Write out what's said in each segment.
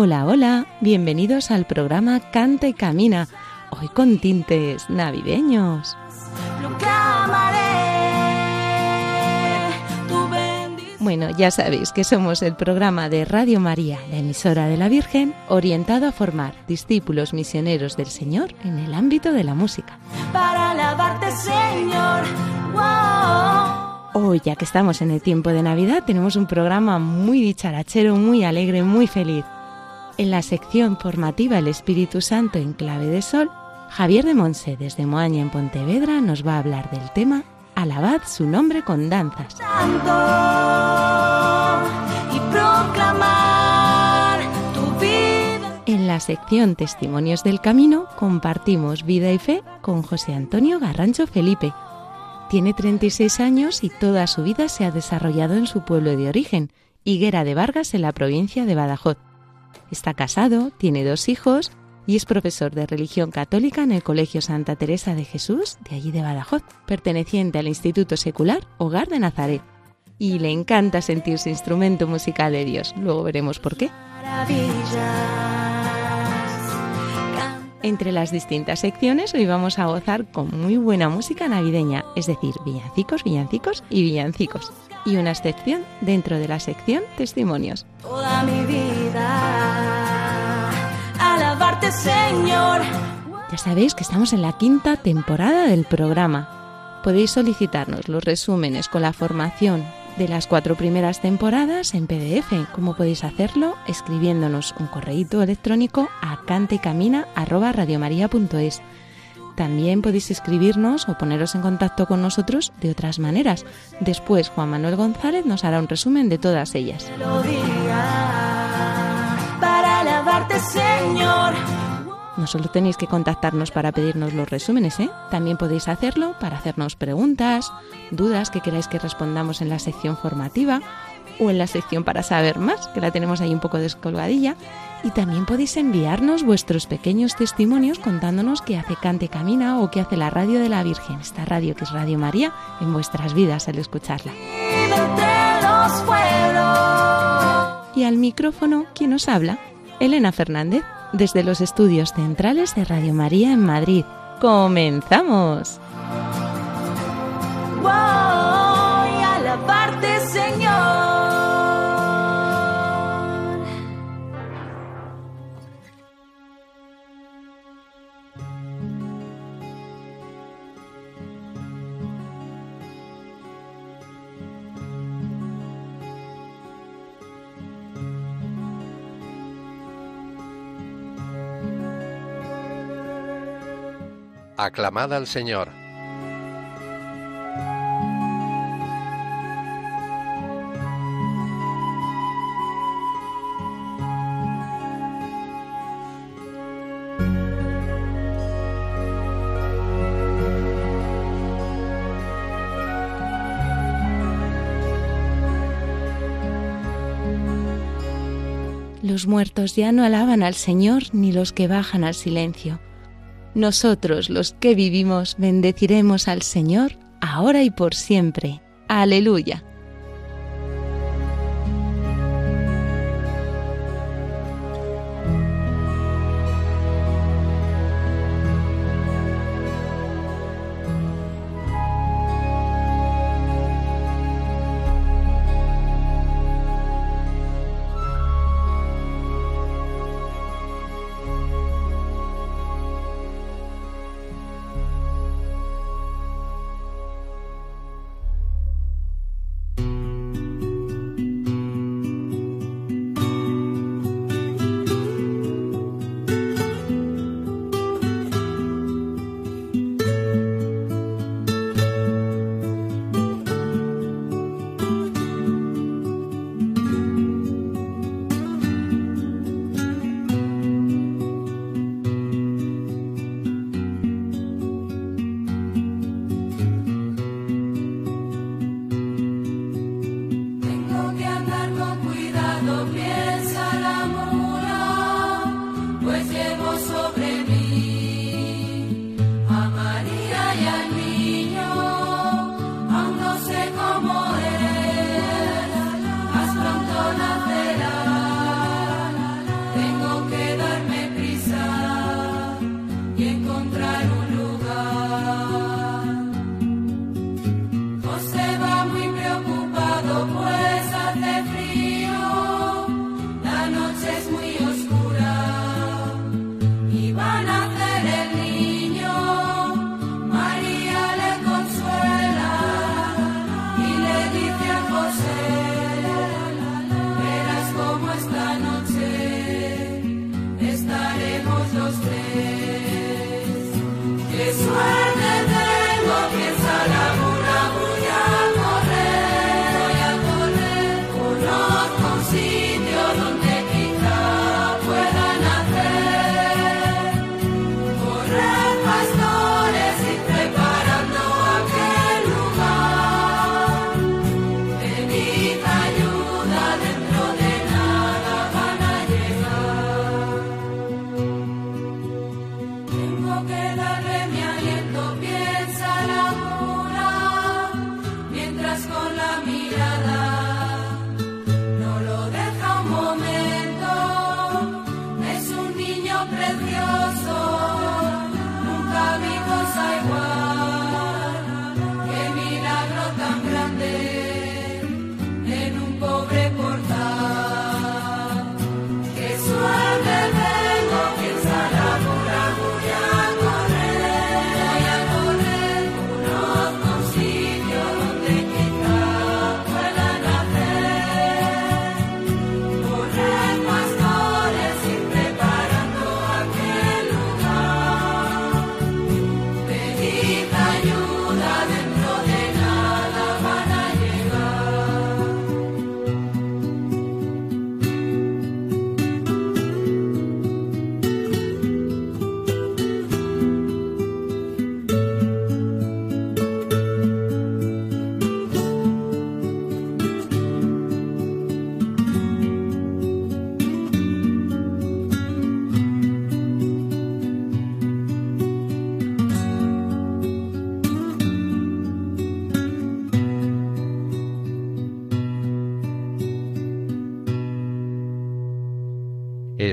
Hola, hola, bienvenidos al programa Canta y Camina, hoy con tintes navideños. Bueno, ya sabéis que somos el programa de Radio María, la emisora de la Virgen, orientado a formar discípulos misioneros del Señor en el ámbito de la música. para alabarte, Señor. Wow. Hoy, ya que estamos en el tiempo de Navidad, tenemos un programa muy dicharachero, muy alegre, muy feliz. En la sección formativa El Espíritu Santo en clave de sol, Javier de Monse, desde Moaña en Pontevedra, nos va a hablar del tema Alabad su nombre con danzas. Santo y proclamar tu vida. En la sección Testimonios del Camino compartimos vida y fe con José Antonio Garrancho Felipe. Tiene 36 años y toda su vida se ha desarrollado en su pueblo de origen, Higuera de Vargas, en la provincia de Badajoz. Está casado, tiene dos hijos y es profesor de religión católica en el Colegio Santa Teresa de Jesús, de allí de Badajoz, perteneciente al Instituto Secular Hogar de Nazaret. Y le encanta sentirse instrumento musical de Dios. Luego veremos por qué. Entre las distintas secciones hoy vamos a gozar con muy buena música navideña, es decir, villancicos, villancicos y villancicos. Y una excepción dentro de la sección testimonios. Toda mi vida. Alabarte, Señor. Ya sabéis que estamos en la quinta temporada del programa. Podéis solicitarnos los resúmenes con la formación de las cuatro primeras temporadas en PDF. ¿Cómo podéis hacerlo? Escribiéndonos un correíto electrónico a cantecamina@radiomaria.es. También podéis escribirnos o poneros en contacto con nosotros de otras maneras. Después Juan Manuel González nos hará un resumen de todas ellas. No solo tenéis que contactarnos para pedirnos los resúmenes, ¿eh? También podéis hacerlo para hacernos preguntas, dudas que queráis que respondamos en la sección formativa o en la sección para saber más, que la tenemos ahí un poco descolgadilla. Y también podéis enviarnos vuestros pequeños testimonios contándonos qué hace Cante Camina o qué hace la radio de la Virgen, esta radio que es Radio María, en vuestras vidas al escucharla. Y al micrófono, ¿quién os habla? Elena Fernández, desde los estudios centrales de Radio María en Madrid. ¡Comenzamos! Voy Aclamad al Señor. Los muertos ya no alaban al Señor ni los que bajan al silencio. Nosotros, los que vivimos, bendeciremos al Señor ahora y por siempre. Aleluya.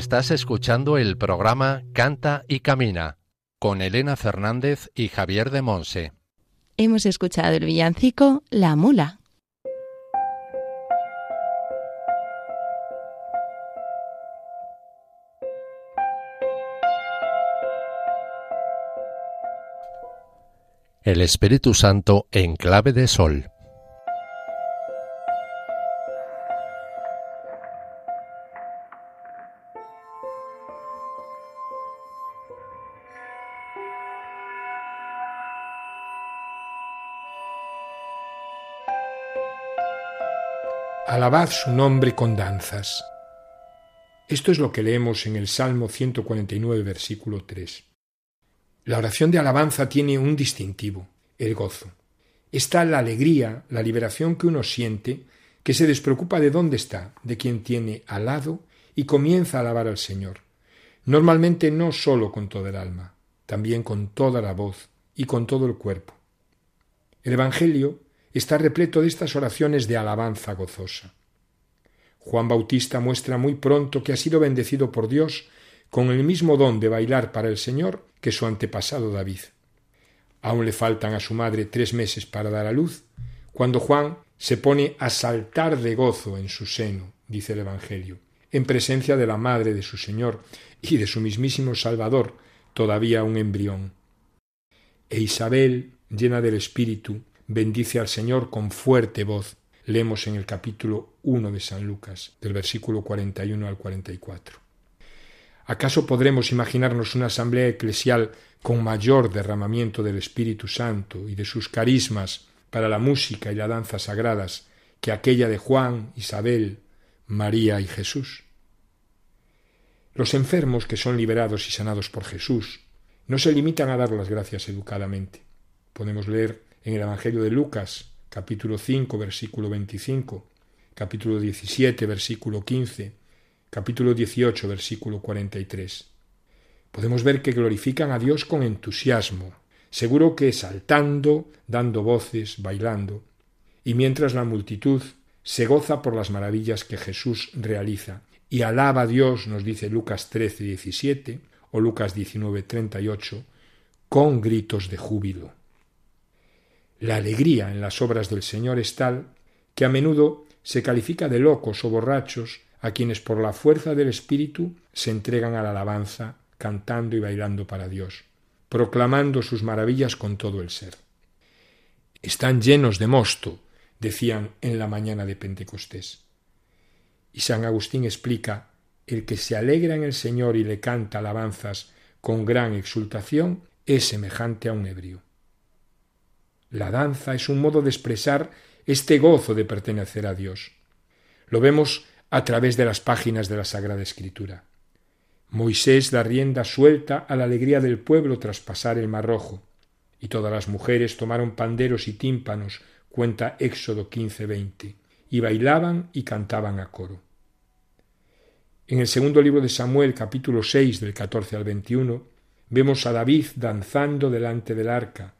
Estás escuchando el programa Canta y Camina con Elena Fernández y Javier de Monse. Hemos escuchado el villancico La Mula. El Espíritu Santo en clave de sol. Alabad su nombre con danzas. Esto es lo que leemos en el Salmo 149, versículo 3. La oración de alabanza tiene un distintivo, el gozo. Está la alegría, la liberación que uno siente, que se despreocupa de dónde está, de quien tiene al lado, y comienza a alabar al Señor. Normalmente no sólo con toda el alma, también con toda la voz y con todo el cuerpo. El Evangelio está repleto de estas oraciones de alabanza gozosa. Juan Bautista muestra muy pronto que ha sido bendecido por Dios con el mismo don de bailar para el Señor que su antepasado David. Aún le faltan a su madre tres meses para dar a luz, cuando Juan se pone a saltar de gozo en su seno, dice el Evangelio, en presencia de la madre de su Señor y de su mismísimo Salvador, todavía un embrión. E Isabel, llena del Espíritu, bendice al Señor con fuerte voz. Leemos en el capítulo 1 de San Lucas, del versículo 41 al 44. ¿Acaso podremos imaginarnos una asamblea eclesial con mayor derramamiento del Espíritu Santo y de sus carismas para la música y la danza sagradas que aquella de Juan, Isabel, María y Jesús? Los enfermos que son liberados y sanados por Jesús no se limitan a dar las gracias educadamente. Podemos leer en el Evangelio de Lucas, capítulo 5, versículo 25, capítulo 17, versículo 15, capítulo 18, versículo 43. Podemos ver que glorifican a Dios con entusiasmo, seguro que saltando, dando voces, bailando, y mientras la multitud se goza por las maravillas que Jesús realiza y alaba a Dios, nos dice Lucas 13, 17 o Lucas 19, 38, con gritos de júbilo. La alegría en las obras del Señor es tal que a menudo se califica de locos o borrachos a quienes por la fuerza del Espíritu se entregan a la alabanza, cantando y bailando para Dios, proclamando sus maravillas con todo el ser. Están llenos de mosto, decían en la mañana de Pentecostés. Y San Agustín explica el que se alegra en el Señor y le canta alabanzas con gran exultación es semejante a un ebrio. La danza es un modo de expresar este gozo de pertenecer a Dios. Lo vemos a través de las páginas de la Sagrada Escritura. Moisés da rienda suelta a la alegría del pueblo tras pasar el Mar Rojo, y todas las mujeres tomaron panderos y tímpanos, cuenta Éxodo 15:20, y bailaban y cantaban a coro. En el segundo libro de Samuel, capítulo 6, del 14 al 21, vemos a David danzando delante del arca,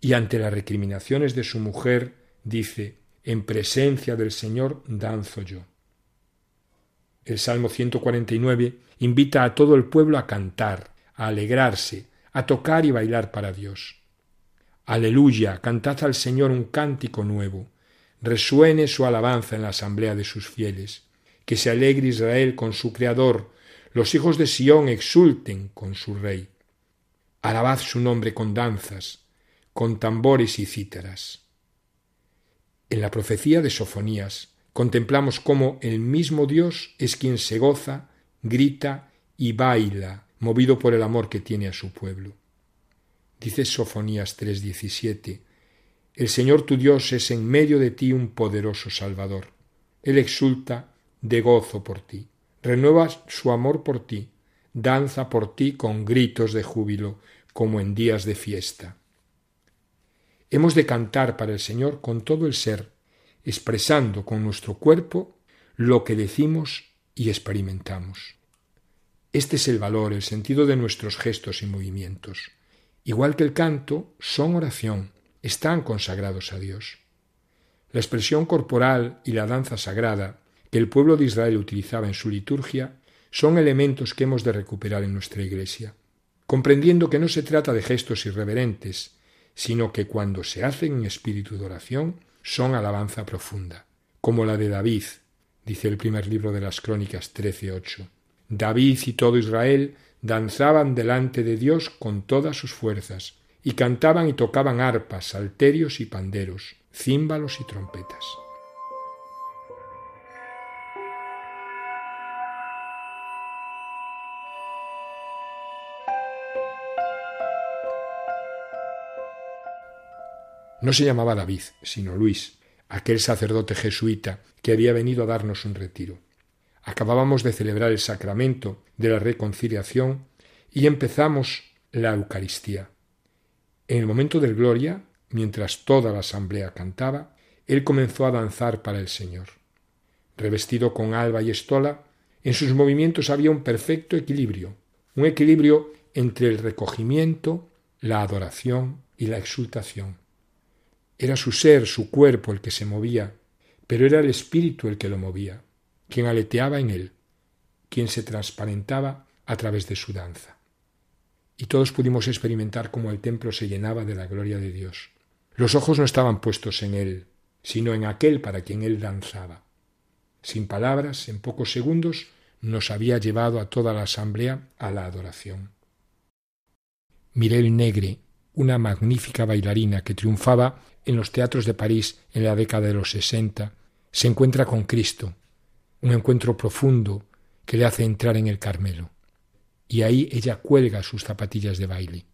y ante las recriminaciones de su mujer, dice, en presencia del Señor danzo yo. El Salmo 149 invita a todo el pueblo a cantar, a alegrarse, a tocar y bailar para Dios. Aleluya, cantad al Señor un cántico nuevo, resuene su alabanza en la asamblea de sus fieles, que se alegre Israel con su Creador, los hijos de Sión exulten con su Rey. Alabad su nombre con danzas, con tambores y cítaras. En la profecía de Sofonías contemplamos cómo el mismo Dios es quien se goza, grita y baila, movido por el amor que tiene a su pueblo. Dice Sofonías 3:17, El Señor tu Dios es en medio de ti un poderoso Salvador. Él exulta de gozo por ti, renueva su amor por ti, danza por ti con gritos de júbilo, como en días de fiesta. Hemos de cantar para el Señor con todo el ser, expresando con nuestro cuerpo lo que decimos y experimentamos. Este es el valor, el sentido de nuestros gestos y movimientos. Igual que el canto, son oración, están consagrados a Dios. La expresión corporal y la danza sagrada que el pueblo de Israel utilizaba en su liturgia son elementos que hemos de recuperar en nuestra Iglesia, comprendiendo que no se trata de gestos irreverentes, sino que cuando se hacen en espíritu de oración son alabanza profunda, como la de David, dice el primer libro de las Crónicas 13.8. David y todo Israel danzaban delante de Dios con todas sus fuerzas, y cantaban y tocaban arpas, salterios y panderos, címbalos y trompetas. No se llamaba David, sino Luis, aquel sacerdote jesuita que había venido a darnos un retiro. Acabábamos de celebrar el sacramento de la reconciliación y empezamos la Eucaristía. En el momento del Gloria, mientras toda la asamblea cantaba, él comenzó a danzar para el Señor. Revestido con alba y estola, en sus movimientos había un perfecto equilibrio, un equilibrio entre el recogimiento, la adoración y la exultación. Era su ser, su cuerpo el que se movía, pero era el espíritu el que lo movía, quien aleteaba en él, quien se transparentaba a través de su danza. Y todos pudimos experimentar cómo el templo se llenaba de la gloria de Dios. Los ojos no estaban puestos en él, sino en aquel para quien él danzaba. Sin palabras, en pocos segundos, nos había llevado a toda la asamblea a la adoración. Mirel Negre, una magnífica bailarina que triunfaba en los teatros de París en la década de los sesenta, se encuentra con Cristo, un encuentro profundo que le hace entrar en el Carmelo. Y ahí ella cuelga sus zapatillas de baile.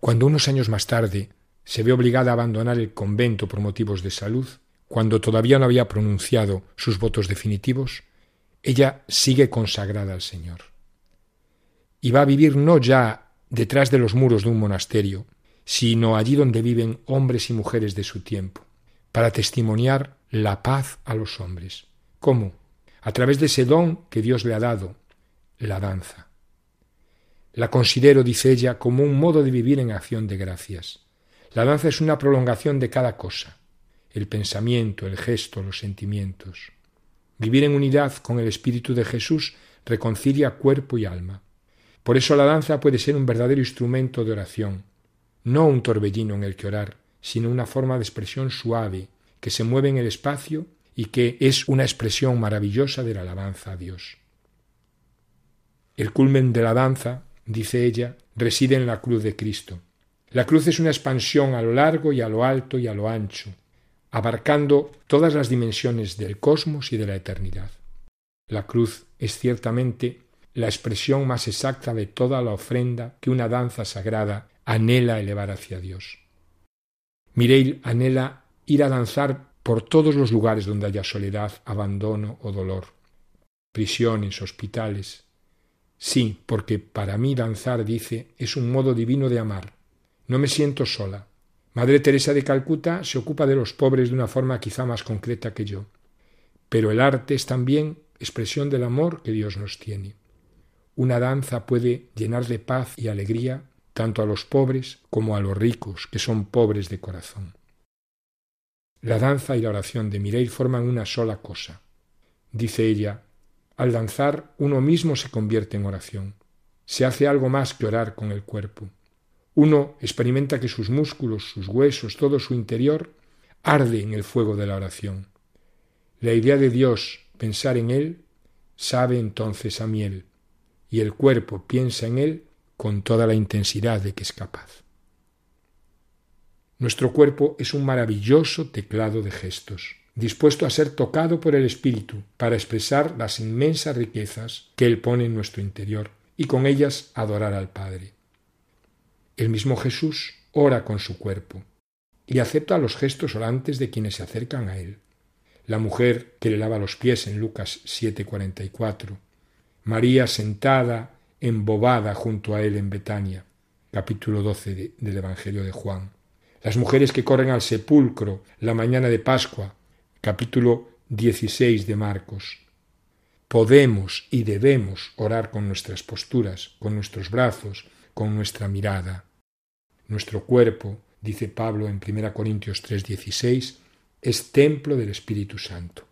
Cuando unos años más tarde se ve obligada a abandonar el convento por motivos de salud, cuando todavía no había pronunciado sus votos definitivos, ella sigue consagrada al Señor. Y va a vivir no ya detrás de los muros de un monasterio, sino allí donde viven hombres y mujeres de su tiempo, para testimoniar la paz a los hombres. ¿Cómo? A través de ese don que Dios le ha dado, la danza. La considero, dice ella, como un modo de vivir en acción de gracias. La danza es una prolongación de cada cosa, el pensamiento, el gesto, los sentimientos. Vivir en unidad con el Espíritu de Jesús reconcilia cuerpo y alma. Por eso la danza puede ser un verdadero instrumento de oración, no un torbellino en el que orar, sino una forma de expresión suave, que se mueve en el espacio y que es una expresión maravillosa de la alabanza a Dios. El culmen de la danza, dice ella, reside en la cruz de Cristo. La cruz es una expansión a lo largo y a lo alto y a lo ancho, abarcando todas las dimensiones del cosmos y de la eternidad. La cruz es ciertamente la expresión más exacta de toda la ofrenda que una danza sagrada anhela elevar hacia Dios. Mireille anhela ir a danzar por todos los lugares donde haya soledad, abandono o dolor, prisiones, hospitales. Sí, porque para mí danzar, dice, es un modo divino de amar. No me siento sola. Madre Teresa de Calcuta se ocupa de los pobres de una forma quizá más concreta que yo. Pero el arte es también expresión del amor que Dios nos tiene. Una danza puede llenar de paz y alegría tanto a los pobres como a los ricos, que son pobres de corazón. La danza y la oración de Mireille forman una sola cosa. Dice ella, al danzar uno mismo se convierte en oración. Se hace algo más que orar con el cuerpo. Uno experimenta que sus músculos, sus huesos, todo su interior arde en el fuego de la oración. La idea de Dios, pensar en Él, sabe entonces a miel, y el cuerpo piensa en Él con toda la intensidad de que es capaz. Nuestro cuerpo es un maravilloso teclado de gestos, dispuesto a ser tocado por el Espíritu para expresar las inmensas riquezas que Él pone en nuestro interior y con ellas adorar al Padre. El mismo Jesús ora con su cuerpo y acepta los gestos orantes de quienes se acercan a Él. La mujer que le lava los pies en Lucas 7:44, María sentada embobada junto a Él en Betania, capítulo 12 del Evangelio de Juan las mujeres que corren al sepulcro la mañana de Pascua, capítulo 16 de Marcos. Podemos y debemos orar con nuestras posturas, con nuestros brazos, con nuestra mirada. Nuestro cuerpo, dice Pablo en 1 Corintios 3:16, es templo del Espíritu Santo.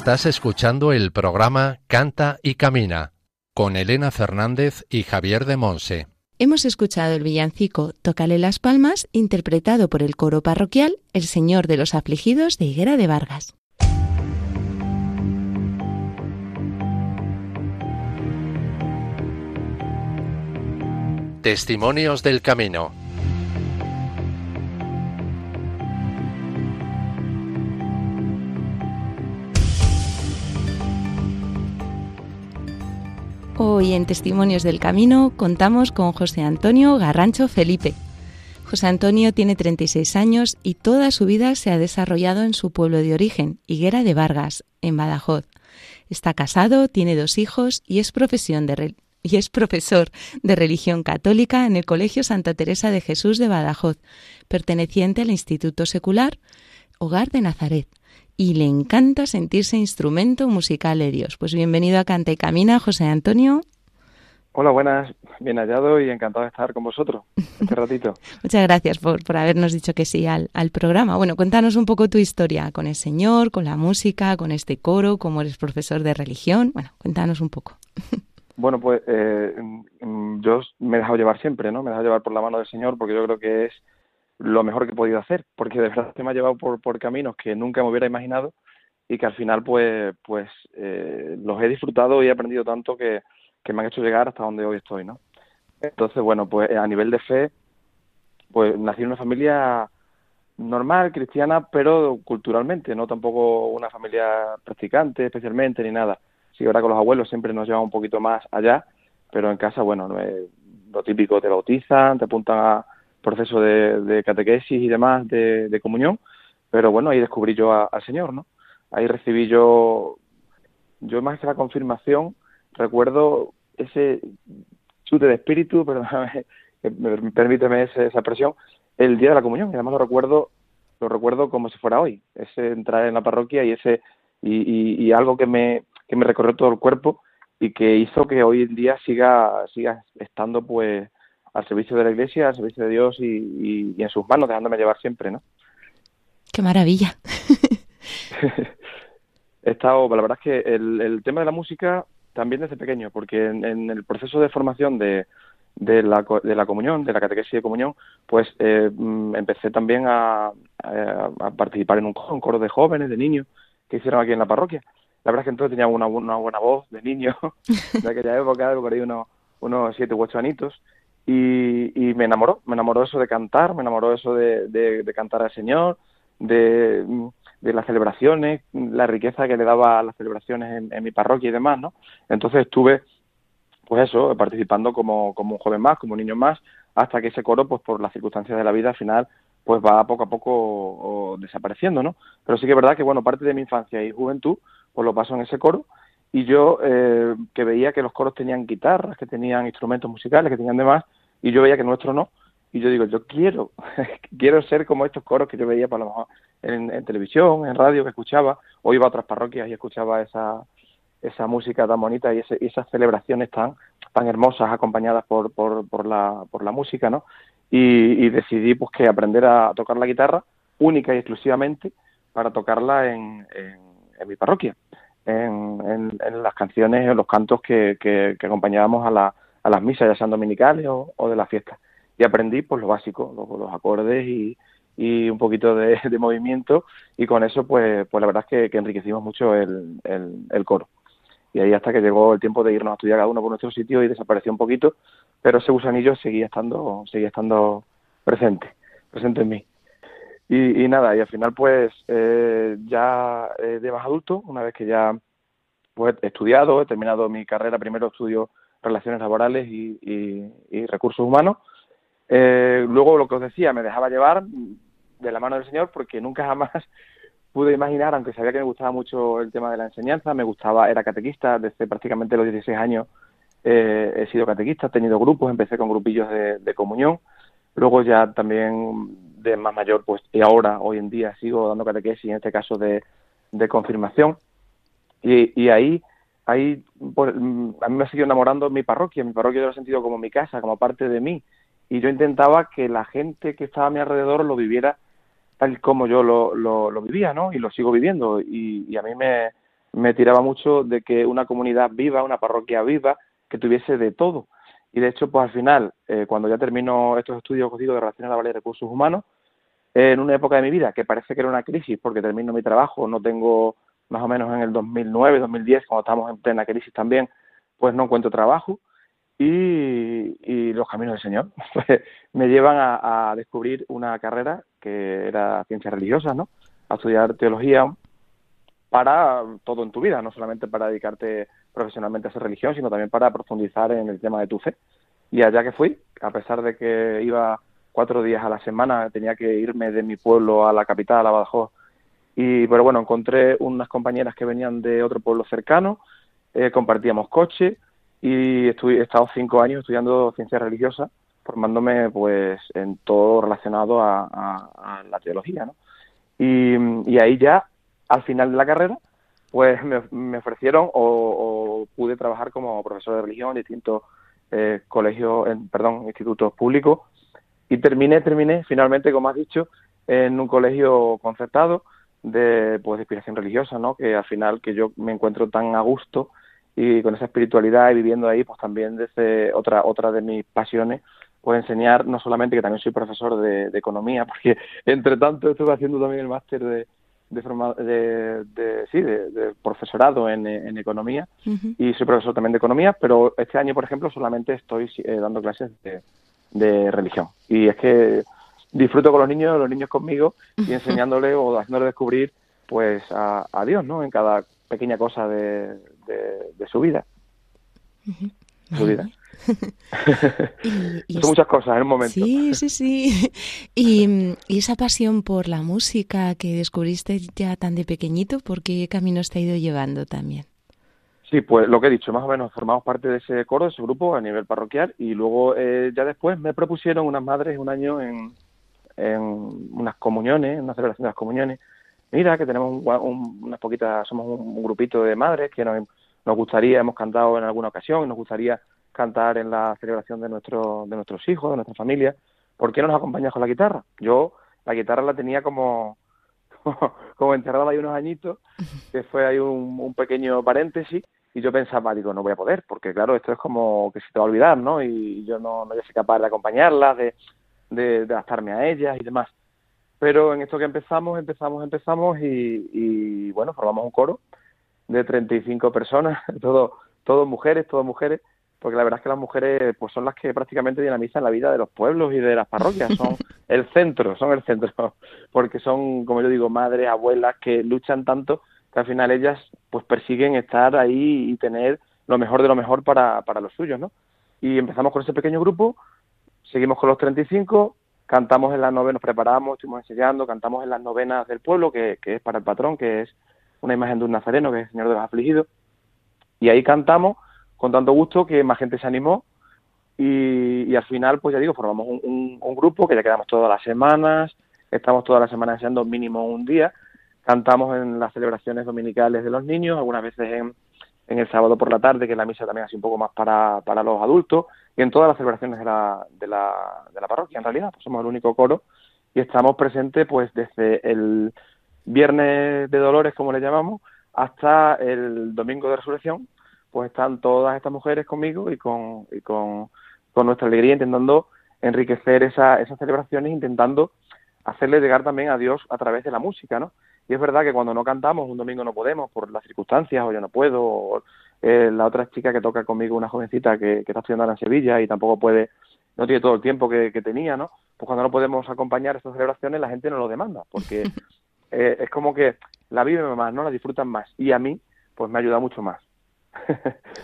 Estás escuchando el programa Canta y Camina con Elena Fernández y Javier de Monse. Hemos escuchado el villancico Tócale las palmas, interpretado por el coro parroquial El Señor de los Afligidos de Higuera de Vargas. Testimonios del Camino. Hoy en Testimonios del Camino contamos con José Antonio Garrancho Felipe. José Antonio tiene 36 años y toda su vida se ha desarrollado en su pueblo de origen, Higuera de Vargas, en Badajoz. Está casado, tiene dos hijos y es, profesión de y es profesor de religión católica en el Colegio Santa Teresa de Jesús de Badajoz, perteneciente al Instituto Secular Hogar de Nazaret y le encanta sentirse instrumento musical de Dios. Pues bienvenido a Canta y Camina, José Antonio. Hola, buenas, bien hallado y encantado de estar con vosotros este ratito. Muchas gracias por, por, habernos dicho que sí al, al, programa. Bueno, cuéntanos un poco tu historia con el Señor, con la música, con este coro, cómo eres profesor de religión. Bueno, cuéntanos un poco. Bueno, pues eh, yo me he dejado llevar siempre, ¿no? Me he dejado llevar por la mano del Señor porque yo creo que es lo mejor que he podido hacer, porque de verdad que me ha llevado por, por caminos que nunca me hubiera imaginado y que al final pues pues eh, los he disfrutado y he aprendido tanto que, que, me han hecho llegar hasta donde hoy estoy, ¿no? Entonces, bueno, pues a nivel de fe, pues nací en una familia normal, cristiana, pero culturalmente, no tampoco una familia practicante especialmente ni nada. Sí, ahora con los abuelos siempre nos lleva un poquito más allá, pero en casa, bueno, no es lo típico, te bautizan, te apuntan a proceso de, catequesis y demás de, comunión, pero bueno, ahí descubrí yo al Señor, ¿no? Ahí recibí yo, yo más que la confirmación, recuerdo ese chute de espíritu, perdóname, permíteme esa, esa expresión, el día de la comunión, y además lo recuerdo, lo recuerdo como si fuera hoy, ese entrar en la parroquia y ese, y, y algo que me, que me recorrió todo el cuerpo y que hizo que hoy en día siga, siga estando pues al servicio de la Iglesia, al servicio de Dios y, en sus manos, dejándome llevar siempre, ¿no? ¡Qué maravilla! He estado, la verdad es que el, tema de la música también desde pequeño, porque en, el proceso de formación de, de, la, de la comunión, de la catequesis de comunión, pues eh, mm, empecé también a, a, participar en un coro, de jóvenes, de niños, que hicieron aquí en la parroquia. La verdad es que entonces tenía una, una buena voz de niño, de aquella época, por ahí unos, unos siete u ocho anitos, y, me enamoró, me enamoró eso de cantar, me enamoró eso de, cantar al Señor, de, las celebraciones, la riqueza que le daba a las celebraciones en, mi parroquia y demás, ¿no? Entonces estuve, pues eso, participando como, como un joven más, como un niño más, hasta que ese coro, pues por las circunstancias de la vida, al final, pues va poco a poco desapareciendo, ¿no? Pero sí que es verdad que, bueno, parte de mi infancia y juventud, pues lo paso en ese coro, y yo eh, que veía que los coros tenían guitarras, que tenían instrumentos musicales, que tenían demás, y yo veía que nuestro no, y yo digo, yo quiero, quiero ser como estos coros que yo veía por lo mejor en, televisión, en radio, que escuchaba, o iba a otras parroquias y escuchaba esa, esa música tan bonita y, esas celebraciones tan, tan hermosas acompañadas por, por, por, la, por la música, ¿no? Y, decidí pues que aprender a tocar la guitarra única y exclusivamente para tocarla en, en, mi parroquia, en, las canciones, en los cantos que, acompañábamos a la, a las misas, ya sean dominicales o, de la fiesta. Y aprendí pues lo básico, los, acordes y, un poquito de, movimiento y con eso pues, pues la verdad es que, enriquecimos mucho el, el, coro. Y ahí hasta que llegó el tiempo de irnos a estudiar cada uno por nuestro sitio y desapareció un poquito, pero ese gusanillo seguía estando, seguía estando presente, presente en mí. Y, nada, y al final pues eh, ya eh, de más adulto, una vez que ya pues, he estudiado, he terminado mi carrera, primero estudio relaciones laborales y, recursos humanos. Eh, luego, lo que os decía, me dejaba llevar de la mano del Señor porque nunca jamás pude imaginar, aunque sabía que me gustaba mucho el tema de la enseñanza, me gustaba, era catequista, desde prácticamente los 16 años eh, he sido catequista, he tenido grupos, empecé con grupillos de, comunión, luego ya también de más mayor, pues y ahora, hoy en día, sigo dando catequesis, en este caso de, confirmación, y, y ahí ahí mm, a mí me ha seguido enamorando mi parroquia, mi parroquia yo lo he sentido como mi casa, como parte de mí, y yo intentaba que la gente que estaba a mi alrededor lo viviera tal como yo lo, lo, vivía, ¿no? Y lo sigo viviendo, y, a mí me, me tiraba mucho de que una comunidad viva, una parroquia viva, que tuviese de todo. Y de hecho, pues al final, eh, cuando ya termino estos estudios digo, de Relaciones Laborales y Recursos Humanos, en una época de mi vida que parece que era una crisis porque termino mi trabajo, no tengo más o menos en el 2009, 2010, cuando estábamos en plena crisis también, pues no encuentro trabajo y, y los caminos del Señor pues, me llevan a, a, descubrir una carrera que era ciencias religiosas, ¿no? A estudiar teología para todo en tu vida, no solamente para dedicarte profesionalmente esa religión, sino también para profundizar en el tema de tu fe. Y allá que fui, a pesar de que iba cuatro días a la semana, tenía que irme de mi pueblo a la capital, a Badajoz, y pero bueno, encontré unas compañeras que venían de otro pueblo cercano, eh, compartíamos coche y he estado cinco años estudiando ciencias religiosas, formándome pues en todo relacionado a, la teología, ¿no? Y ahí ya al final de la carrera, pues me, me ofrecieron o, pude trabajar como profesor de religión en distintos eh, colegios, en, perdón, institutos públicos y terminé, terminé finalmente, como has dicho, en un colegio concertado de pues de inspiración religiosa, ¿no? Que al final que yo me encuentro tan a gusto y con esa espiritualidad y viviendo ahí, pues también desde otra otra de mis pasiones, pues enseñar no solamente que también soy profesor de, de economía, porque entre tanto estuve haciendo también el máster de, de, forma, de, de, sí, de, de profesorado en, en economía uh -huh. y soy profesor también de economía, pero este año, por ejemplo, solamente estoy eh, dando clases de, de religión. Y es que disfruto con los niños, los niños conmigo y enseñándoles o haciéndoles descubrir pues a, a, Dios, ¿no? En cada pequeña cosa de, de, de su vida. Uh -huh. Su vida. y, y Son muchas cosas en un momento. Sí, sí, sí. Y, y, esa pasión por la música que descubriste ya tan de pequeñito, ¿por qué caminos te ha ido llevando también? Sí, pues lo que he dicho, más o menos formamos parte de ese coro, de ese grupo a nivel parroquial y luego eh, ya después me propusieron unas madres un año en, en unas comuniones, en una celebración de las comuniones. Mira, que tenemos un, un, unas poquitas, somos un, un, grupito de madres que nos, nos gustaría, hemos cantado en alguna ocasión, nos gustaría cantar en la celebración de, nuestro, de nuestros hijos, de nuestra familia. ¿Por qué no nos acompañas con la guitarra? Yo la guitarra la tenía como, como enterrada ahí unos añitos, que fue ahí un, un pequeño paréntesis y yo pensaba, digo, no voy a poder, porque claro, esto es como que se te va a olvidar, ¿no? Y yo no, no voy a ser capaz de acompañarlas, de, de, de adaptarme a ellas y demás. Pero en esto que empezamos, empezamos, empezamos y, y bueno, formamos un coro de 35 personas, todo, todo mujeres, todas mujeres, porque la verdad es que las mujeres pues son las que prácticamente dinamizan la vida de los pueblos y de las parroquias, son el centro, son el centro, porque son, como yo digo, madres, abuelas que luchan tanto que al final ellas pues persiguen estar ahí y tener lo mejor de lo mejor para, para los suyos, ¿no? Y empezamos con ese pequeño grupo, seguimos con los 35, cantamos en las novenas, nos preparamos, estuvimos ensayando, cantamos en las novenas del pueblo, que, que es para el patrón, que es una imagen de un nazareno, que es el Señor de los Afligidos, y ahí cantamos con tanto gusto que más gente se animó y, al final, pues ya digo, formamos un, grupo que ya quedamos todas las semanas, estamos todas las semanas ensayando mínimo un día, cantamos en las celebraciones dominicales de los niños, algunas veces en, el sábado por la tarde, que la misa también así un poco más para, para los adultos, y en todas las celebraciones de la, de la, de la parroquia, en realidad, pues somos el único coro, y estamos presentes pues desde el viernes de Dolores, como le llamamos, hasta el domingo de Resurrección, pues están todas estas mujeres conmigo y con, y con, con nuestra alegría intentando enriquecer esa, esas celebraciones, intentando hacerle llegar también a Dios a través de la música, ¿no? Y es verdad que cuando no cantamos, un domingo no podemos por las circunstancias, o yo no puedo, o eh, la otra chica que toca conmigo, una jovencita que, que está estudiando en Sevilla y tampoco puede, no tiene todo el tiempo que, que tenía, ¿no? Pues cuando no podemos acompañar estas celebraciones, la gente nos lo demanda, porque eh, es como que la viven más, ¿no? La disfrutan más. Y a mí, pues me ayuda mucho más.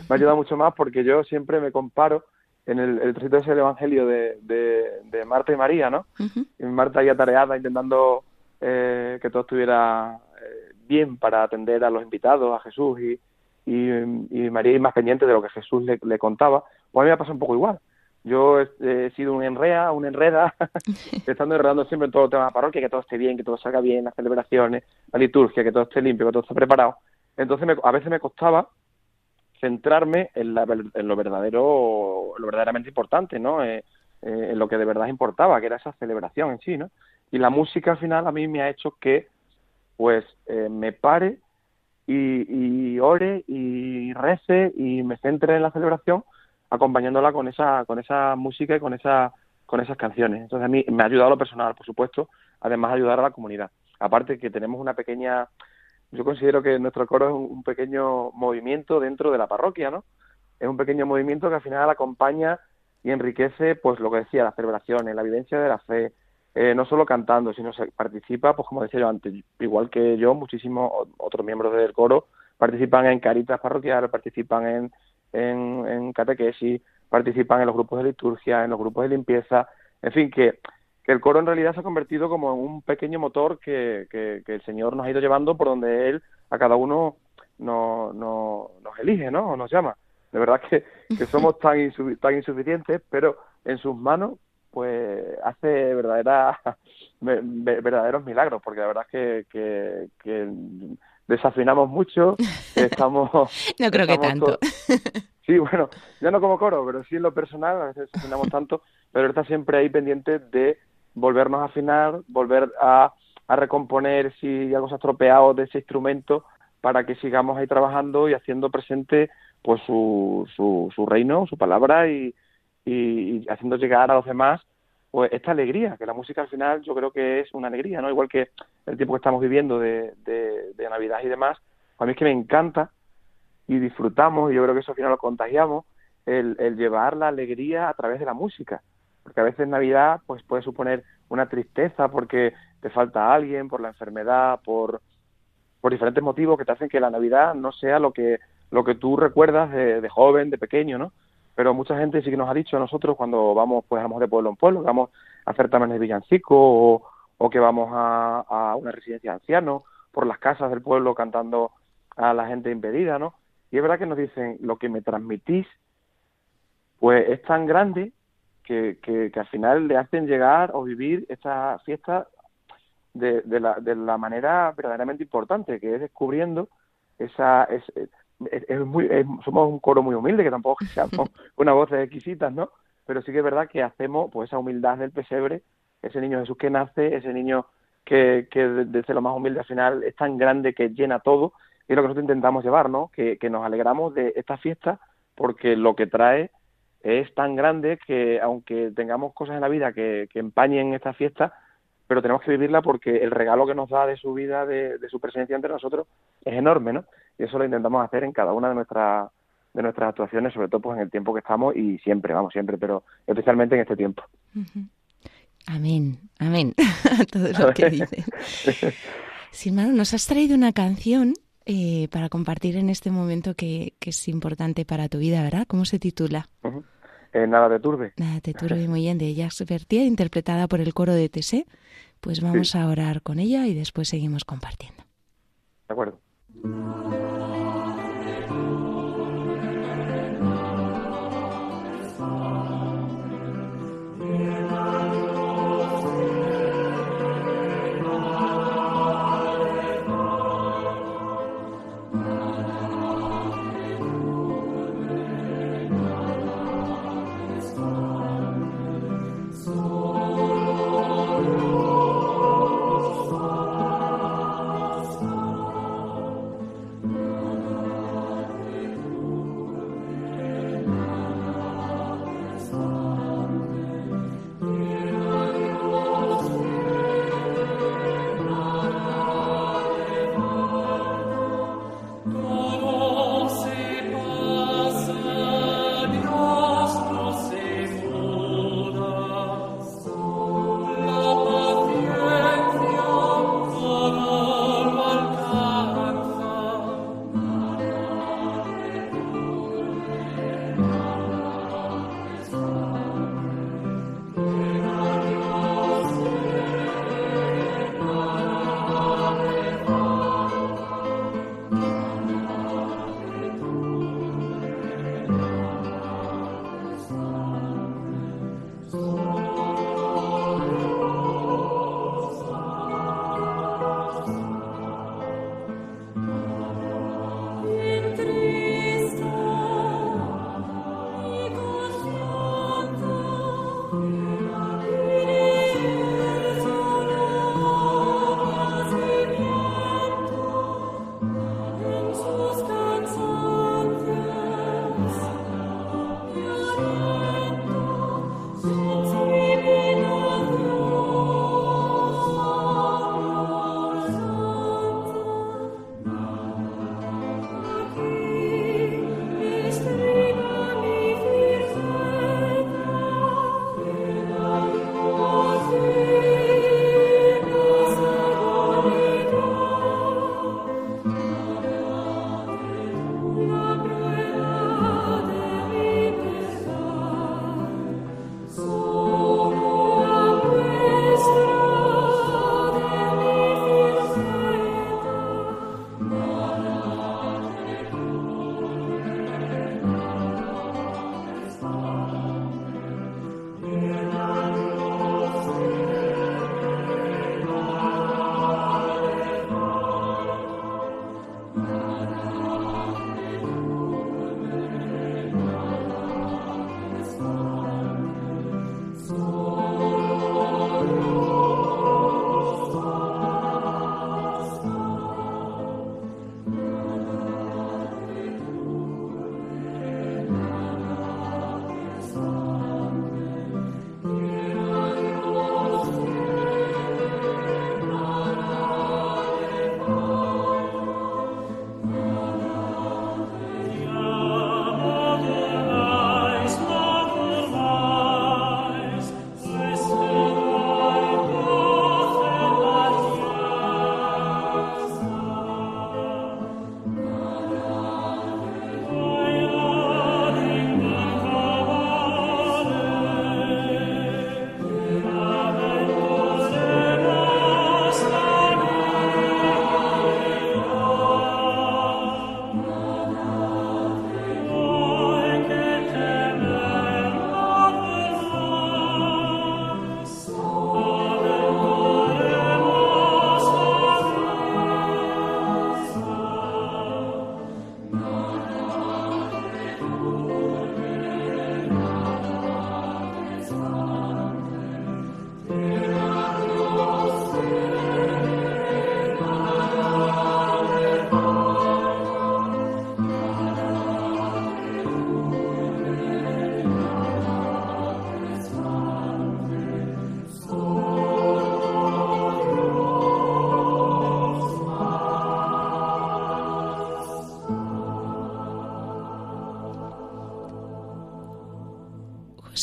Me ayuda mucho más porque yo siempre me comparo en el, el trocito ese del Evangelio de, de, de Marta y María, ¿no? Uh -huh. Y Marta ahí atareada intentando eh, que todo estuviera eh, bien para atender a los invitados, a Jesús, y, y, y María ir más pendiente de lo que Jesús le, le, contaba. Pues a mí me pasa un poco igual. Yo he, he sido un enrea, un enreda, estando enredando siempre en todo el tema de la parroquia, que todo esté bien, que todo salga bien, las celebraciones, la liturgia, que todo esté limpio, que todo esté preparado. Entonces me, a veces me costaba centrarme en, la, en lo verdadero, lo verdaderamente importante, ¿no? Eh, eh, en lo que de verdad importaba, que era esa celebración en sí, ¿no? Y la música al final a mí me ha hecho que, pues, eh, me pare y, ore y rece y me centre en la celebración acompañándola con esa con esa música y con esa con esas canciones. Entonces a mí me ha ayudado a lo personal, por supuesto, además de ayudar a la comunidad. Aparte que tenemos una pequeña, yo considero que nuestro coro es un, pequeño movimiento dentro de la parroquia, ¿no? Es un pequeño movimiento que al final acompaña y enriquece, pues lo que decía, las celebraciones, la vivencia de la fe, eh, no solo cantando, sino se participa, pues como decía yo antes, igual que yo, muchísimos otros miembros del coro participan en caritas parroquiales, participan en, en, en catequesis, participan en los grupos de liturgia, en los grupos de limpieza, en fin, que, que el coro en realidad se ha convertido como en un pequeño motor que, que, el Señor nos ha ido llevando por donde Él a cada uno no, no, nos elige, ¿no? O nos llama. De verdad que, que somos tan, tan insuficientes, pero en sus manos pues hace verdadera, verdaderos milagros, porque la verdad es que, que, desafinamos mucho, estamos... no creo que tanto. Sí, bueno, ya no como coro, pero sí en lo personal, a veces desafinamos tanto, pero está siempre ahí pendiente de volvernos a afinar, volver a, recomponer si algo se ha estropeado de ese instrumento para que sigamos ahí trabajando y haciendo presente pues su, su, su reino, su palabra y, y, haciendo llegar a los demás pues esta alegría, que la música al final yo creo que es una alegría, ¿no? Igual que el tiempo que estamos viviendo de, de, Navidad y demás, a mí es que me encanta y disfrutamos, y yo creo que eso al final lo contagiamos, el, el llevar la alegría a través de la música, porque a veces Navidad pues puede suponer una tristeza porque te falta alguien, por la enfermedad, por, por diferentes motivos que te hacen que la Navidad no sea lo que, lo que tú recuerdas de, de joven, de pequeño, ¿no? pero mucha gente sí que nos ha dicho a nosotros cuando vamos, pues vamos de pueblo en pueblo, vamos a hacer también de villancico o, o que vamos a, a, una residencia de ancianos, por las casas del pueblo cantando a la gente impedida, ¿no? Y es verdad que nos dicen, lo que me transmitís, pues es tan grande que, que, al final le hacen llegar o vivir esta fiesta de, de, la, de la manera verdaderamente importante, que es descubriendo esa, es, es, muy, somos un coro muy humilde, que tampoco seamos una voz exquisitas, ¿no? Pero sí que es verdad que hacemos pues esa humildad del pesebre, ese niño Jesús que nace, ese niño que, que desde lo más humilde al final es tan grande que llena todo, y es lo que nosotros intentamos llevar, ¿no? Que, que nos alegramos de esta fiesta porque lo que trae es tan grande que aunque tengamos cosas en la vida que, que empañen esta fiesta, pero tenemos que vivirla porque el regalo que nos da de su vida, de, su presencia entre nosotros, es enorme, ¿no? Y eso lo intentamos hacer en cada una de nuestras de nuestras actuaciones, sobre todo pues en el tiempo que estamos y siempre, vamos, siempre, pero especialmente en este tiempo. Amén, amén, a todo lo que dices. Silmano, nos has traído una canción eh, para compartir en este momento que, que, es importante para tu vida, ¿verdad? ¿Cómo se titula? Eh, nada de turbe. Nada de turbe, muy bien, de Jacques Bertier, interpretada por el coro de Tessé. Pues vamos a orar con ella y después seguimos compartiendo. De acuerdo.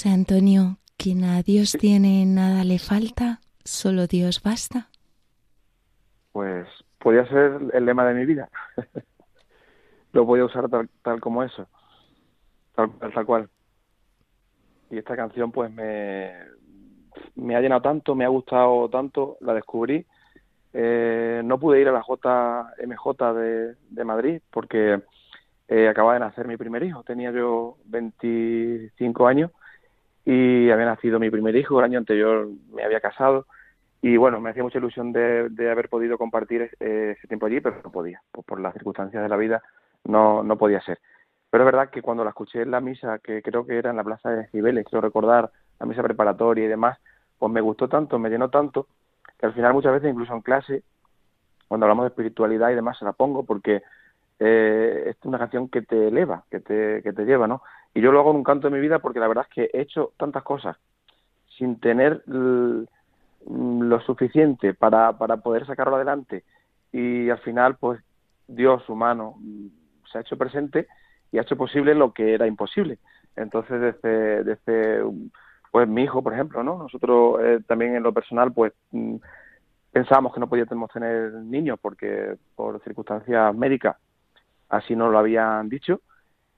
José Antonio, quien a Dios tiene nada le falta, solo Dios basta. Pues podría ser el lema de mi vida. Lo voy a usar tal, como eso, tal, tal cual. Y esta canción pues me, me ha llenado tanto, me ha gustado tanto, la descubrí. Eh, no pude ir a la JMJ de, de Madrid porque eh, acababa de nacer mi primer hijo. Tenía yo 25 años y había nacido mi primer hijo. El año anterior me había casado y bueno, me hacía mucha ilusión de, haber podido compartir eh, ese tiempo allí, pero no podía. Pues por las circunstancias de la vida no, no podía ser. Pero es verdad que cuando la escuché en la misa, que creo que era en la plaza de Cibeles, quiero recordar, la misa preparatoria y demás, pues me gustó tanto, me llenó tanto, que al final muchas veces, incluso en clase, cuando hablamos de espiritualidad y demás, se la pongo porque eh, es una canción que te eleva, que te, que te lleva, ¿no? Y yo lo hago en un canto de mi vida porque la verdad es que he hecho tantas cosas sin tener lo suficiente para, para poder sacarlo adelante y al final, pues Dios humano se ha hecho presente y ha hecho posible lo que era imposible. Entonces, desde, desde pues mi hijo, por ejemplo, ¿no? Nosotros eh, también en lo personal, pues mm, pensábamos que no podíamos tener niños porque por circunstancias médicas así nos lo habían dicho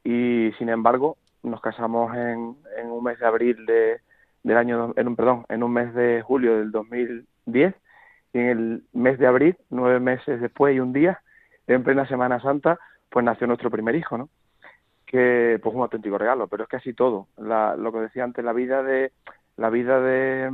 y sin embargo nos casamos en, en un mes de abril de, del año, en perdón, en un mes de julio del 2010 y en el mes de abril, nueve meses después y un día, en plena Semana Santa, pues nació nuestro primer hijo, ¿no? que pues un auténtico regalo, pero es casi todo. lo que decía antes, la vida de la vida de,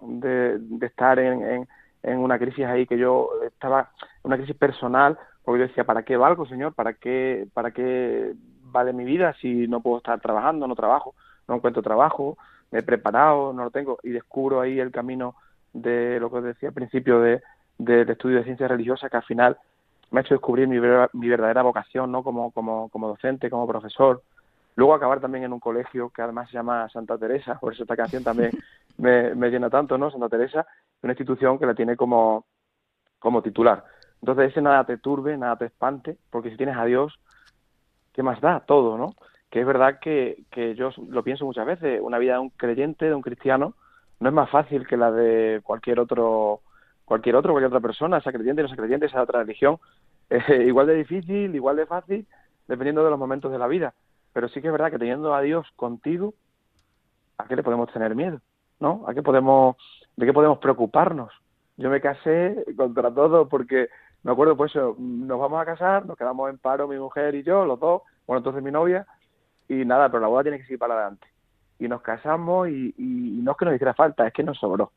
de, estar en, en, una crisis ahí que yo estaba, una crisis personal, porque yo decía, ¿para qué valgo, Señor? ¿Para qué, para qué vale mi vida si no puedo estar trabajando, no trabajo, no encuentro trabajo, me he preparado, no lo tengo, y descubro ahí el camino de lo que decía al principio de, del estudio de ciencias religiosas, que al final me ha hecho descubrir mi, mi verdadera vocación, ¿no? Como, como, como docente, como profesor. Luego acabar también en un colegio que además se llama Santa Teresa, por eso esta canción también me, me llena tanto, ¿no? Santa Teresa, una institución que la tiene como, como titular. Entonces ese nada te turbe, nada te espante, porque si tienes a Dios, ¿qué más da? Todo, ¿no? Que es verdad que, que yo lo pienso muchas veces, una vida de un creyente, de un cristiano, no es más fácil que la de cualquier otro cualquier otro, cualquier otra persona, sea creyente, no sea creyente, sea otra religión, eh, igual de difícil, igual de fácil, dependiendo de los momentos de la vida. Pero sí que es verdad que teniendo a Dios contigo, ¿a qué le podemos tener miedo? ¿No? ¿A qué podemos, de qué podemos preocuparnos? Yo me casé contra todo porque me acuerdo, pues nos vamos a casar, nos quedamos en paro mi mujer y yo, los dos, bueno, entonces mi novia, y nada, pero la boda tiene que seguir para adelante. Y nos casamos y, y no es que nos hiciera falta, es que nos sobró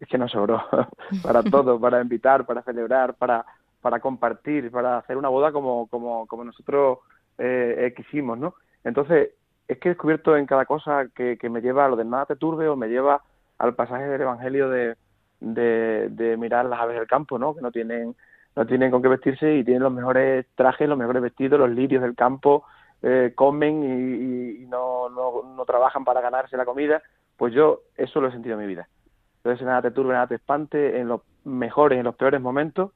es que nos sobró para todo, para invitar, para celebrar, para, para compartir, para hacer una boda como, como, como nosotros eh, quisimos, ¿no? Entonces, es que he descubierto en cada cosa que, que me lleva a lo de nada te turbe o me lleva al pasaje del Evangelio de, de, de mirar las aves del campo, ¿no? Que no tienen no tienen con qué vestirse y tienen los mejores trajes, los mejores vestidos, los lirios del campo, eh, comen y, no, no, no, trabajan para ganarse la comida. Pues yo eso lo he sentido en mi vida. Entonces, nada te turbe, nada te espante, en los mejores, en los peores momentos,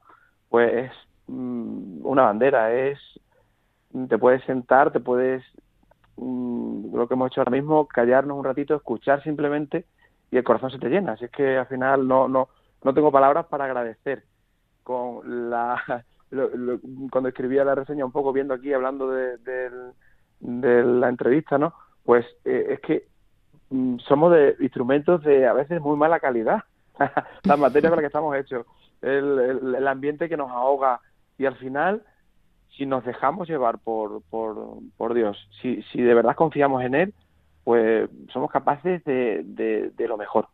pues es mm, una bandera, es te puedes sentar, te puedes, mm, lo que hemos hecho ahora mismo, callarnos un ratito, escuchar simplemente y el corazón se te llena. Así es que al final no, no, no tengo palabras para agradecer. Con la, cuando escribía la reseña un poco viendo aquí, hablando de, de la entrevista, ¿no? Pues eh, es que Mm, somos de instrumentos de a veces muy mala calidad. Las materias con las que estamos hechos, el, ambiente que nos ahoga y al final, si nos dejamos llevar por, por, por Dios, si, si de verdad confiamos en Él, pues somos capaces de, de, lo mejor,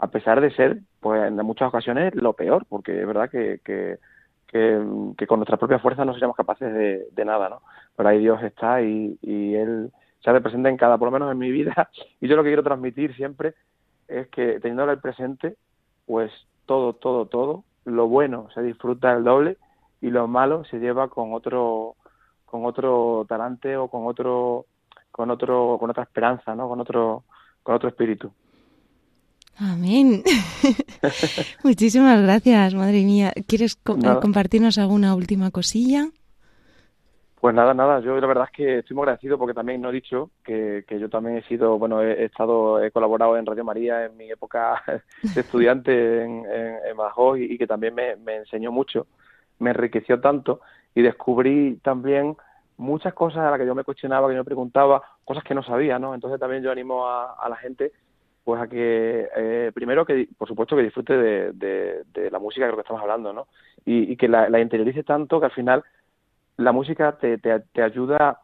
a pesar de ser, pues en muchas ocasiones, lo peor, porque es verdad que, que, que, con nuestras propias fuerzas no seríamos capaces de, nada, ¿no? Pero ahí Dios está y, y Él se hace presente en cada, por lo menos en mi vida, y yo lo que quiero transmitir siempre es que teniendo el presente, pues todo, todo, todo, lo bueno se disfruta el doble y lo malo se lleva con otro, con otro talante o con otro, con otro, con otra esperanza, ¿no? Con otro, con otro espíritu. Amén. Muchísimas gracias, madre mía. ¿Quieres compartirnos alguna última cosilla? Pues nada, nada, yo la verdad es que estoy muy agradecido porque también no he dicho que, que yo también he sido, bueno, he, estado, he colaborado en Radio María en mi época de estudiante en, en, y, que también me, me, enseñó mucho, me enriqueció tanto y descubrí también muchas cosas a las que yo me cuestionaba, que yo me preguntaba, cosas que no sabía, ¿no? Entonces también yo animo a, a la gente pues a que eh, primero que por supuesto que disfrute de, de, de, la música de lo que estamos hablando, ¿no? Y, que la, la interiorice tanto que al final la música te, te, ayuda,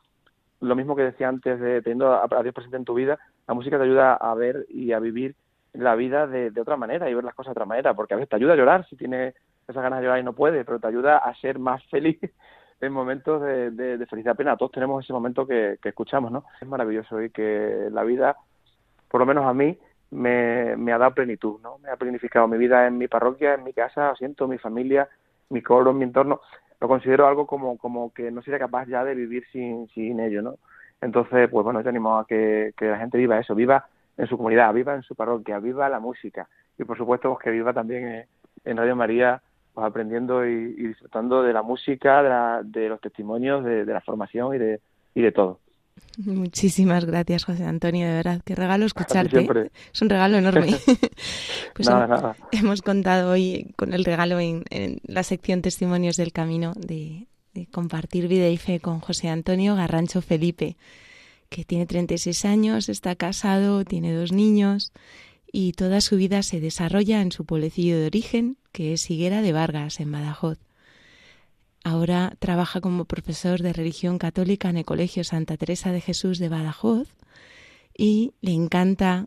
lo mismo que decía antes de teniendo a, Dios presente en tu vida, la música te ayuda a ver y a vivir la vida de, otra manera y ver las cosas de otra manera, porque a veces te ayuda a llorar si tienes esas ganas de llorar y no puedes, pero te ayuda a ser más feliz en momentos de, de, felicidad plena. Todos tenemos ese momento que, que, escuchamos, ¿no? Es maravilloso y que la vida, por lo menos a mí, me, me ha dado plenitud, ¿no? Me ha planificado mi vida en mi parroquia, en mi casa, siento mi familia, mi coro, mi entorno lo considero algo como, como que no sería capaz ya de vivir sin, sin ello, ¿no? Entonces, pues bueno, yo animo a que, que la gente viva eso, viva en su comunidad, viva en su parroquia, viva la música y por supuesto pues, que viva también en, Radio María pues aprendiendo y, disfrutando de la música, de, la, de los testimonios, de, de, la formación y de, y de todo. Muchísimas gracias, José Antonio, de verdad. Qué regalo escucharte. Es un regalo enorme. pues nada, hemos contado hoy con el regalo en, la sección Testimonios del Camino de, compartir vida y fe con José Antonio Garrancho Felipe, que tiene 36 años, está casado, tiene dos niños y toda su vida se desarrolla en su pueblecillo de origen, que es Higuera de Vargas, en Badajoz. Ahora trabaja como profesor de religión católica en el Colegio Santa Teresa de Jesús de Badajoz y le encanta,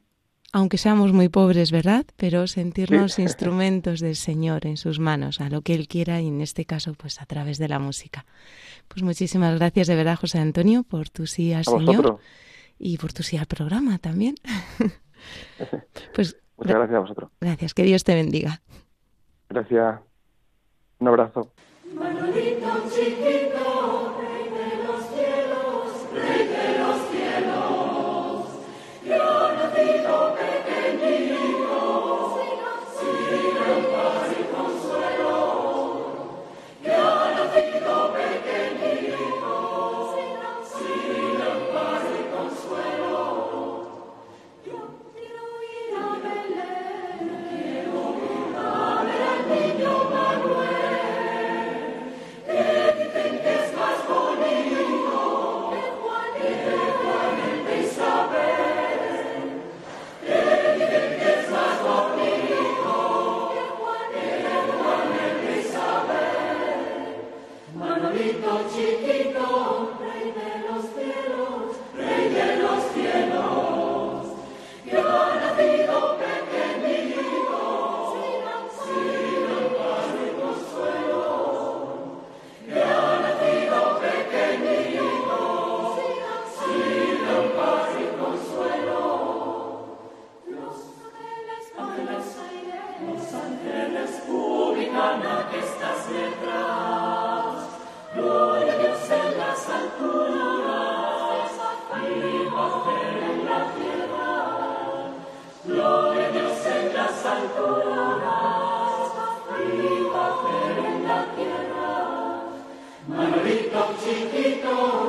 aunque seamos muy pobres, ¿verdad? Pero sentirnos instrumentos del Señor en sus manos, a lo que Él quiera y en este caso, pues a través de la música. Pues muchísimas gracias de verdad, José Antonio, por tu sí al Señor y por tu sí al programa también. pues Muchas gracias a vosotros. Gracias, que Dios te bendiga. Gracias. Un abrazo. Manolito chiquito, Manolito chiquito,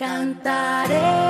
Señor.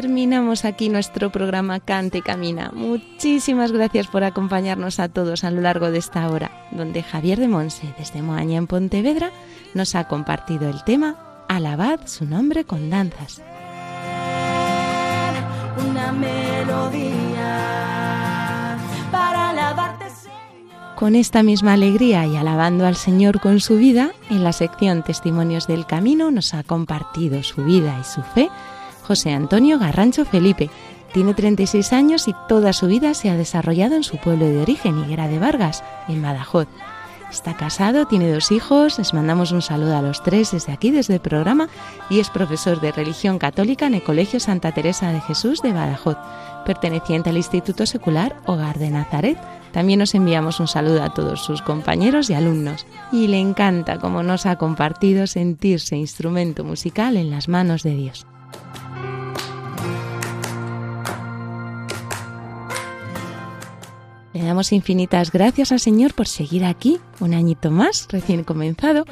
Terminamos aquí nuestro programa Cante y Camina. Muchísimas gracias por acompañarnos a todos a lo largo de esta hora, donde Javier de Monse, desde Moaña en Pontevedra, nos ha compartido el tema Alabad su nombre con danzas. Una melodía para alabarte con esta misma alegría y alabando al Señor con su vida, en la sección Testimonios del Camino nos ha compartido su vida y su fe José Antonio Garrancho Felipe. Tiene 36 años y toda su vida se ha desarrollado en su pueblo de origen, Higuera de Vargas, en Badajoz. Está casado, tiene dos hijos, les mandamos un saludo a los tres desde aquí, desde el programa, y es profesor de religión católica en el Colegio Santa Teresa de Jesús de Badajoz, perteneciente al Instituto Secular Hogar de Nazaret también nos enviamos un saludo a todos sus compañeros y alumnos. Y le encanta, como nos ha compartido, sentirse instrumento musical en las manos de Dios. Le damos infinitas gracias al Señor por seguir aquí, un añito más, recién comenzado,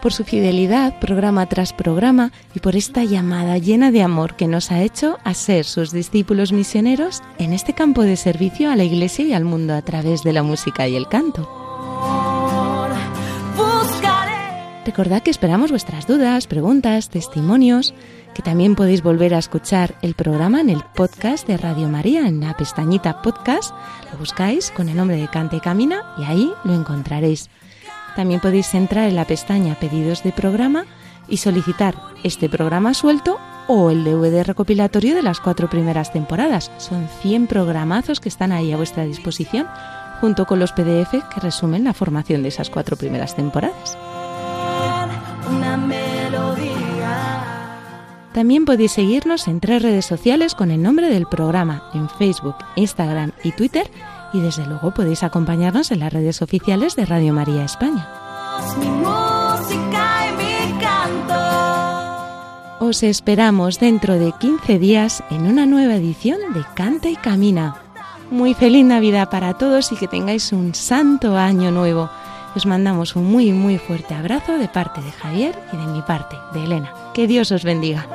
por su fidelidad programa tras programa y por esta llamada llena de amor que nos ha hecho a ser sus discípulos misioneros en este campo de servicio a la Iglesia y al mundo a través de la música y el canto. Recordad que esperamos vuestras dudas, preguntas, testimonios, que también podéis volver a escuchar el programa en el podcast de Radio María, en la pestañita podcast, lo buscáis con el nombre de Cante y Camina y ahí lo encontraréis. También podéis entrar en la pestaña Pedidos de programa y solicitar este programa suelto o el DVD recopilatorio de las cuatro primeras temporadas. Son 100 programazos que están ahí a vuestra disposición, junto con los PDF que resumen la formación de esas cuatro primeras temporadas. También podéis seguirnos en tres redes sociales con el nombre del programa, en Facebook, Instagram y Twitter, y desde luego podéis acompañarnos en las redes oficiales de Radio María España. Os esperamos dentro de 15 días en una nueva edición de Canta y Camina. Muy feliz Navidad para todos y que tengáis un santo año nuevo. Os mandamos un muy muy fuerte abrazo de parte de Javier y de mi parte, de Elena. Que Dios os bendiga.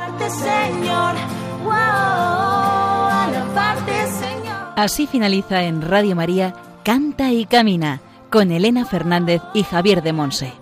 Así finaliza en Radio María Canta y Camina con Elena Fernández y Javier de Monse.